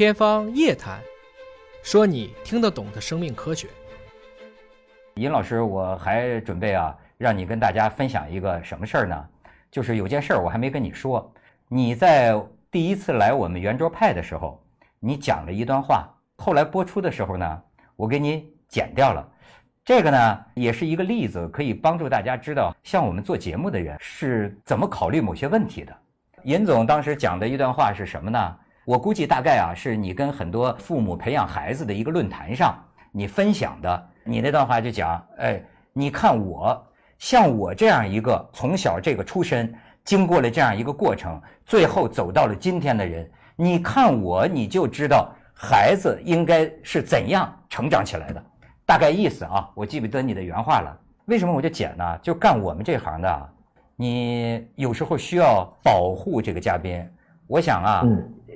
天方夜谭，说你听得懂的生命科学。尹老师，我还准备啊，让你跟大家分享一个什么事儿呢？就是有件事儿我还没跟你说。你在第一次来我们圆桌派的时候，你讲了一段话，后来播出的时候呢，我给你剪掉了。这个呢，也是一个例子，可以帮助大家知道，像我们做节目的人是怎么考虑某些问题的。尹总当时讲的一段话是什么呢？我估计大概啊，是你跟很多父母培养孩子的一个论坛上你分享的。你那段话就讲，哎，你看我像我这样一个从小这个出身，经过了这样一个过程，最后走到了今天的人，你看我，你就知道孩子应该是怎样成长起来的。大概意思啊，我记不得你的原话了。为什么我就剪呢？就干我们这行的，你有时候需要保护这个嘉宾。我想啊，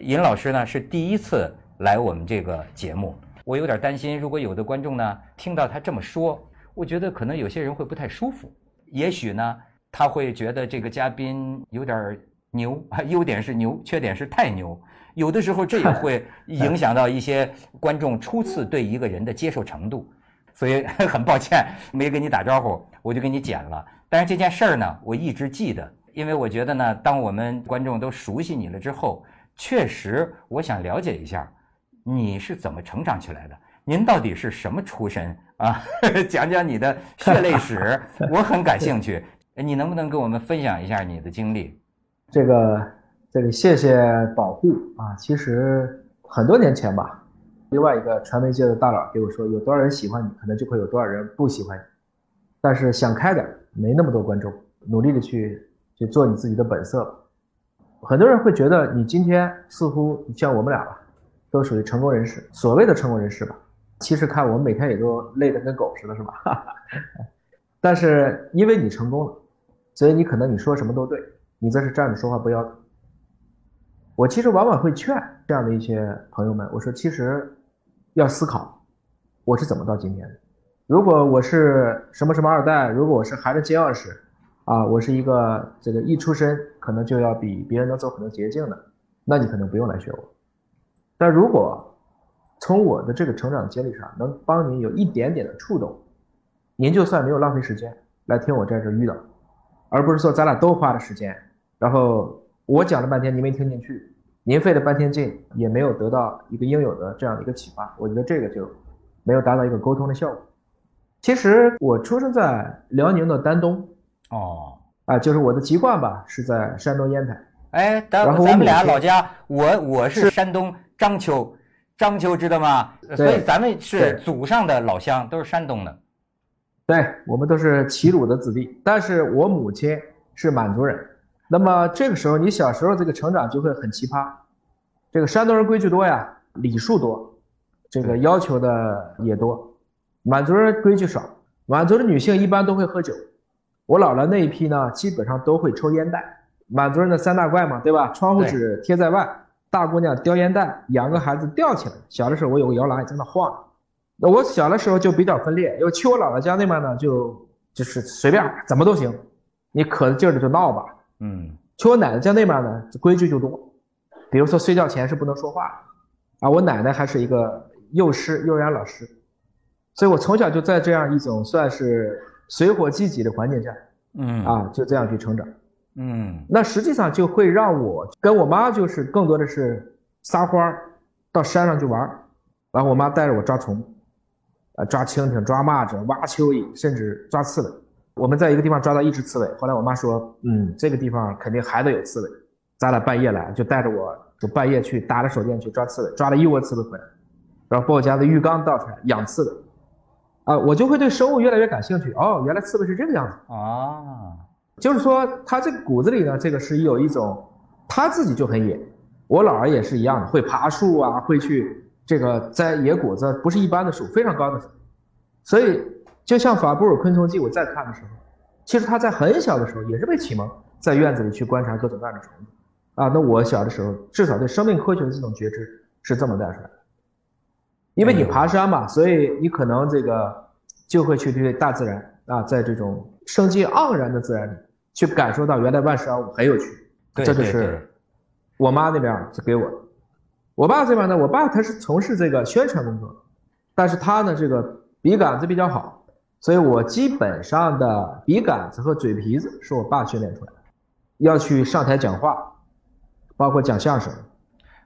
尹老师呢是第一次来我们这个节目，我有点担心，如果有的观众呢听到他这么说，我觉得可能有些人会不太舒服。也许呢，他会觉得这个嘉宾有点牛，优点是牛，缺点是太牛。有的时候这也会 影响到一些观众初次对一个人的接受程度。所以很抱歉没跟你打招呼，我就给你剪了。但是这件事儿呢，我一直记得，因为我觉得呢，当我们观众都熟悉你了之后，确实我想了解一下你是怎么成长起来的。您到底是什么出身啊？讲讲你的血泪史，我很感兴趣。你能不能跟我们分享一下你的经历？这个这个，谢谢保护啊。其实很多年前吧。另外一个传媒界的大佬给我说：“有多少人喜欢你，可能就会有多少人不喜欢你。但是想开点，没那么多观众，努力的去去做你自己的本色吧。”很多人会觉得你今天似乎像我们俩吧，都属于成功人士，所谓的成功人士吧。其实看我们每天也都累得跟狗似的，是吧？但是因为你成功了，所以你可能你说什么都对，你这是站着说话不腰疼。我其实往往会劝这样的一些朋友们，我说其实。要思考，我是怎么到今天的？如果我是什么什么二代，如果我是孩子金钥匙，啊，我是一个这个一出生可能就要比别人能走很多捷径的，那你可能不用来学我。但如果从我的这个成长经历上能帮您有一点点的触动，您就算没有浪费时间来听我在这遇到，而不是说咱俩都花了时间，然后我讲了半天您没听进去。您费了半天劲，也没有得到一个应有的这样的一个启发，我觉得这个就没有达到一个沟通的效果。其实我出生在辽宁的丹东，哦，啊，就是我的籍贯吧是在山东烟台。哎，咱咱们俩老家，我我是山东章丘，章丘知道吗？所以咱们是祖上的老乡，都是山东的。对，我们都是齐鲁的子弟，但是我母亲是满族人。那么这个时候，你小时候这个成长就会很奇葩。这个山东人规矩多呀，礼数多，这个要求的也多。满族人规矩少，满族的女性一般都会喝酒。我姥姥那一批呢，基本上都会抽烟袋。满族人的三大怪嘛，对吧？窗户纸贴在外，大姑娘叼烟袋，养个孩子吊起来。小的时候我有个摇篮在那晃。那我小的时候就比较分裂，因为去我姥姥家那边呢，就就是随便怎么都行，你可劲儿的就闹吧。嗯，去我奶奶家那边呢，规矩就多，比如说睡觉前是不能说话，啊，我奶奶还是一个幼师、幼儿园老师，所以我从小就在这样一种算是水火既济的环境下，嗯，啊，就这样去成长，嗯，那实际上就会让我跟我妈就是更多的是撒欢儿，到山上去玩儿，然后我妈带着我抓虫，啊，抓蜻蜓、抓蚂蚱、挖蚯蚓，甚至抓刺猬。我们在一个地方抓到一只刺猬，后来我妈说：“嗯，这个地方肯定还得有刺猬。”咱俩半夜来，就带着我，就半夜去打着手电去抓刺猬，抓了一窝刺猬回来，然后把我家的浴缸倒出来养刺猬。啊，我就会对生物越来越感兴趣。哦，原来刺猬是这个样子啊！就是说，它这个骨子里呢，这个是有一种，他自己就很野。我姥儿也是一样的，会爬树啊，会去这个摘野果子，不是一般的树，非常高的树，所以。就像法布尔昆虫记，我在看的时候，其实他在很小的时候也是被启蒙，在院子里去观察各种各样的虫子，啊，那我小的时候至少对生命科学的这种觉知是这么带出来的。因为你爬山嘛，所以你可能这个就会去对大自然啊，在这种生机盎然的自然里去感受到原来万事万物很有趣，这就是我妈那边是给我的。我爸这边呢，我爸他是从事这个宣传工作，但是他呢这个笔杆子比较好，所以我基本上的笔杆子和嘴皮子是我爸训练出来的。要去上台讲话，包括讲相声，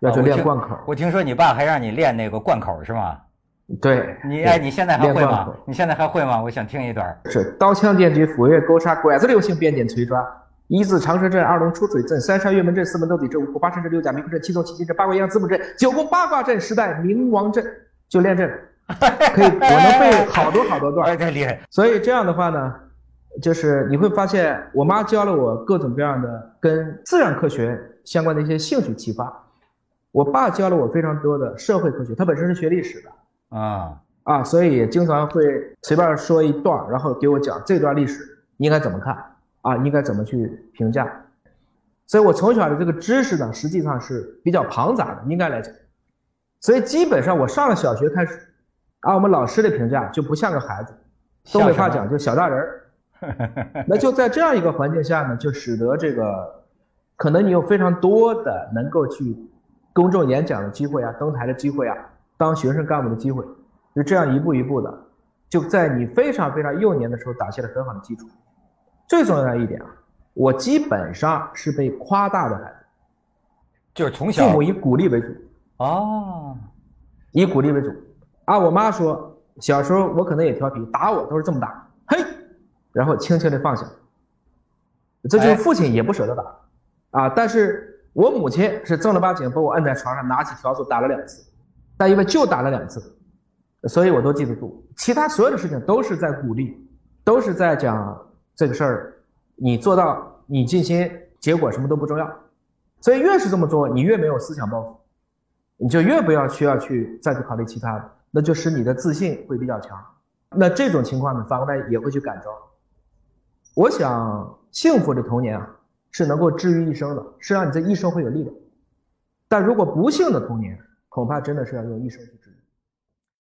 要去练贯口。我听说你爸还让你练那个贯口是吗？对，你哎，你现在还会吗？你现在还会吗？我想听一段。是刀枪剑戟斧钺钩叉拐子流星鞭锏锤抓，一字长蛇阵，二龙出水阵，三山岳门阵，四门斗底阵，五虎八神阵，六甲迷宫阵，七纵七进阵，八卦阴阳子母阵，九宫八卦阵，十代冥王阵，就练这个，可以，我能背好多好多段，太厉害。所以这样的话呢，就是你会发现，我妈教了我各种各样的跟自然科学相关的一些兴趣启发，我爸教了我非常多的社会科学，他本身是学历史的。啊啊，所以经常会随便说一段，然后给我讲这段历史应该怎么看啊，应该怎么去评价。所以我从小的这个知识呢，实际上是比较庞杂的，应该来讲。所以基本上我上了小学开始，啊，我们老师的评价就不像个孩子，东北话讲就小大人儿。那就在这样一个环境下呢，就使得这个可能你有非常多的能够去公众演讲的机会啊，登台的机会啊。当学生干部的机会，就这样一步一步的，就在你非常非常幼年的时候打下了很好的基础。最重要的一点啊，我基本上是被夸大的孩子，就是从小父母以鼓励为主哦，以鼓励为主啊。我妈说，小时候我可能也调皮，打我都是这么打，嘿，然后轻轻的放下。这就是父亲也不舍得打啊，但是我母亲是正儿八经把我摁在床上，拿起笤帚打了两次。但因为就打了两次，所以我都记得住。其他所有的事情都是在鼓励，都是在讲这个事儿，你做到，你尽心，结果什么都不重要。所以越是这么做，你越没有思想包袱，你就越不要需要去再去考虑其他的，那就使你的自信会比较强。那这种情况呢，反过来也会去感召。我想，幸福的童年啊，是能够治愈一生的，是让你这一生会有力量。但如果不幸的童年，恐怕真的是要用一生去治愈。